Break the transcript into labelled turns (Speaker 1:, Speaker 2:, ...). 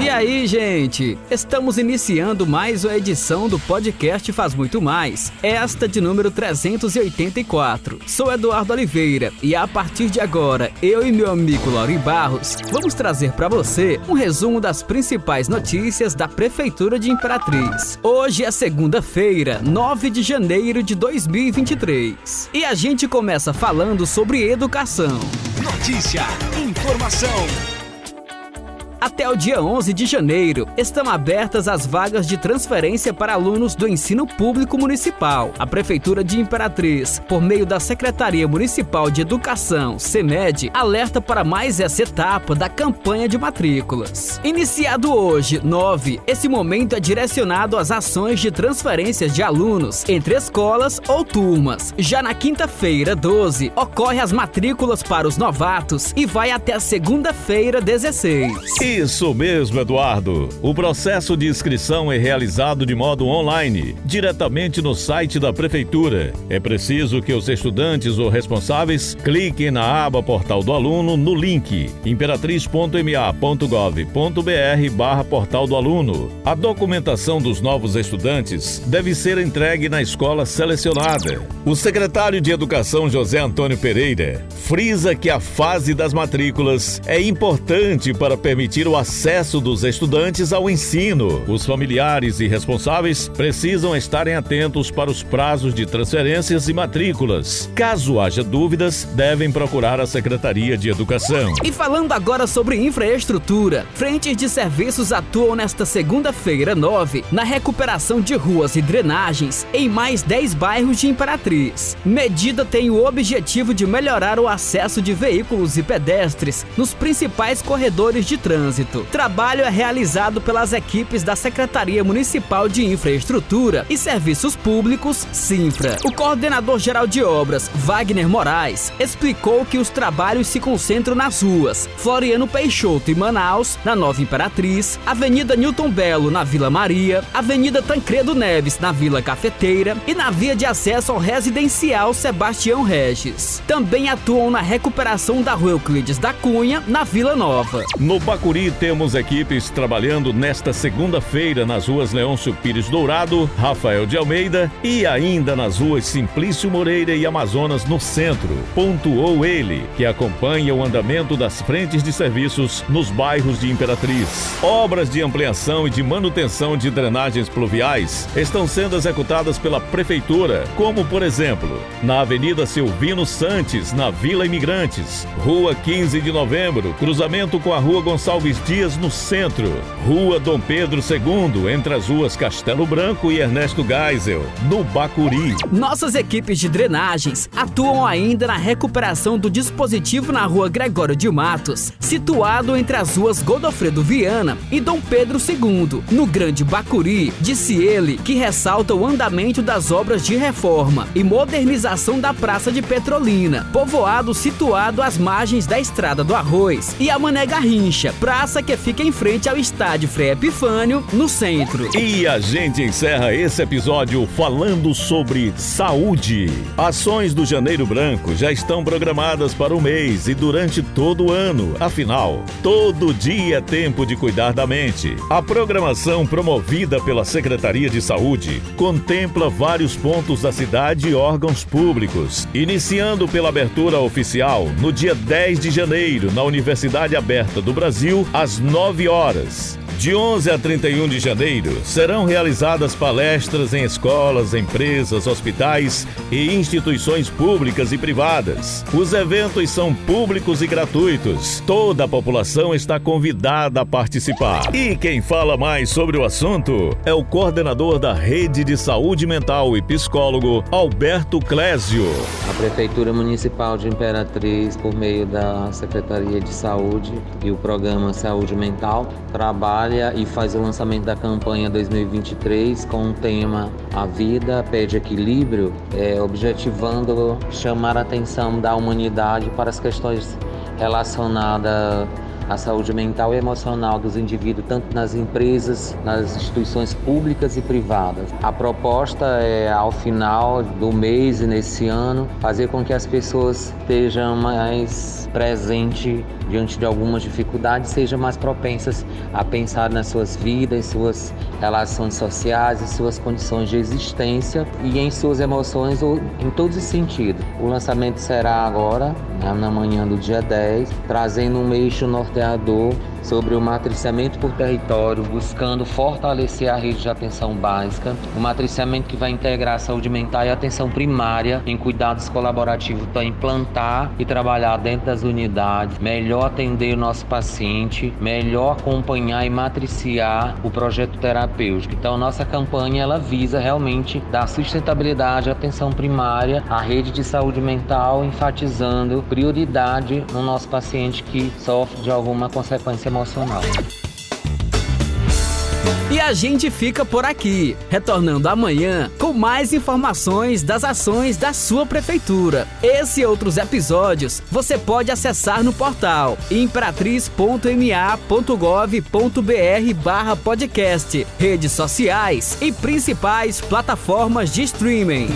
Speaker 1: E aí, gente? Estamos iniciando mais uma edição do podcast Faz Muito Mais, esta de número 384. Sou Eduardo Oliveira e a partir de agora, eu e meu amigo Lauri Barros vamos trazer para você um resumo das principais notícias da Prefeitura de Imperatriz. Hoje é segunda-feira, 9 de janeiro de 2023. E a gente começa falando sobre educação.
Speaker 2: Notícia, informação
Speaker 1: até o dia 11 de janeiro, estão abertas as vagas de transferência para alunos do ensino público municipal. A Prefeitura de Imperatriz, por meio da Secretaria Municipal de Educação, SEMED, alerta para mais essa etapa da campanha de matrículas. Iniciado hoje, 9, esse momento é direcionado às ações de transferências de alunos entre escolas ou turmas. Já na quinta-feira, 12, ocorre as matrículas para os novatos e vai até a segunda-feira, 16.
Speaker 3: Isso mesmo, Eduardo. O processo de inscrição é realizado de modo online, diretamente no site da Prefeitura. É preciso que os estudantes ou responsáveis cliquem na aba Portal do Aluno no link imperatriz.ma.gov.br barra Portal do Aluno. A documentação dos novos estudantes deve ser entregue na escola selecionada. O secretário de Educação José Antônio Pereira frisa que a fase das matrículas é importante para permitir garantir o acesso dos estudantes ao ensino. Os familiares e responsáveis precisam estarem atentos para os prazos de transferências e matrículas. Caso haja dúvidas, devem procurar a Secretaria de Educação.
Speaker 1: E falando agora sobre infraestrutura, frentes de serviços atuam nesta segunda-feira, 9, na recuperação de ruas e drenagens em mais 10 bairros de Imperatriz. Medida tem o objetivo de melhorar o acesso de veículos e pedestres nos principais corredores de trânsito Trânsito. Trabalho é realizado pelas equipes da Secretaria Municipal de Infraestrutura e Serviços Públicos, Sinfra. O coordenador geral de obras, Wagner Moraes, explicou que os trabalhos se concentram nas ruas Floriano Peixoto e Manaus, na Nova Imperatriz, Avenida Newton Belo, na Vila Maria, Avenida Tancredo Neves, na Vila Cafeteira e na via de acesso ao residencial Sebastião Regis. Também atuam na recuperação da Rua Euclides da Cunha, na Vila Nova.
Speaker 3: No Bacuri temos equipes trabalhando nesta segunda-feira nas ruas Leôncio Pires Dourado, Rafael de Almeida e ainda nas ruas Simplício Moreira e Amazonas no centro. Pontuou ele, que acompanha o andamento das frentes de serviços nos bairros de Imperatriz. Obras de ampliação e de manutenção de drenagens pluviais estão sendo executadas pela Prefeitura, como, por exemplo, na Avenida Silvino Santos, na Vila Imigrantes, Rua 15 de Novembro, cruzamento com a Rua Gonçalves Dias, no centro. Rua Dom Pedro II, entre as ruas Castelo Branco e Ernesto Geisel, no Bacuri.
Speaker 1: Nossas equipes de drenagens atuam ainda na recuperação do dispositivo na rua Gregório de Matos, situado entre as ruas Godofredo Viana e Dom Pedro II, no Grande Bacuri, disse ele, que ressalta o andamento das obras de reforma e modernização da Praça de Petrolina, povoado situado às margens da Estrada do Arroz, e a Mané Garrincha, praça que fica em frente ao estádio Frei Epifânio, no centro.
Speaker 3: E a gente encerra esse episódio falando sobre saúde. Ações do Janeiro Branco já estão programadas para o mês e durante todo o ano. Afinal, todo dia é tempo de cuidar da mente. A programação promovida pela Secretaria de Saúde contempla vários pontos da cidade e órgãos públicos, iniciando pela abertura oficial no dia 10 de janeiro na Universidade Aberta do Brasil às 9 horas. De 11 a 31 de janeiro, serão realizadas palestras em escolas, empresas, hospitais e instituições públicas e privadas. Os eventos são públicos e gratuitos. Toda a população está convidada a participar. E quem fala mais sobre o assunto é o coordenador da Rede de Saúde Mental e psicólogo, Alberto Clésio.
Speaker 4: A Prefeitura Municipal de Imperatriz, por meio da Secretaria de Saúde e o programa Saúde Mental, trabalha e faz o lançamento da campanha 2023 com o tema A Vida Pede Equilíbrio, é, objetivando chamar a atenção da humanidade para as questões relacionadas a saúde mental e emocional dos indivíduos, tanto nas empresas, nas instituições públicas e privadas. A proposta é, ao final do mês e nesse ano, fazer com que as pessoas estejam mais presentes diante de algumas dificuldades, sejam mais propensas a pensar nas suas vidas, suas relações sociais suas condições de existência e em suas emoções em todos os sentidos. O lançamento será agora, né, na manhã do dia 10, trazendo um eixo sobre o matriciamento por território, buscando fortalecer a rede de atenção básica, o matriciamento que vai integrar a saúde mental e a atenção primária em cuidados colaborativos para implantar e trabalhar dentro das unidades, melhor atender o nosso paciente, melhor acompanhar e matriciar o projeto terapêutico. Então, nossa campanha ela visa realmente dar sustentabilidade à atenção primária, à rede de saúde mental, enfatizando prioridade no nosso paciente que sofre de alguma consequência emocional.
Speaker 1: E a gente fica por aqui, retornando amanhã com mais informações das ações da sua prefeitura. Esse e outros episódios você pode acessar no portal imperatriz.ma.gov.br/barra podcast, redes sociais e principais plataformas de streaming.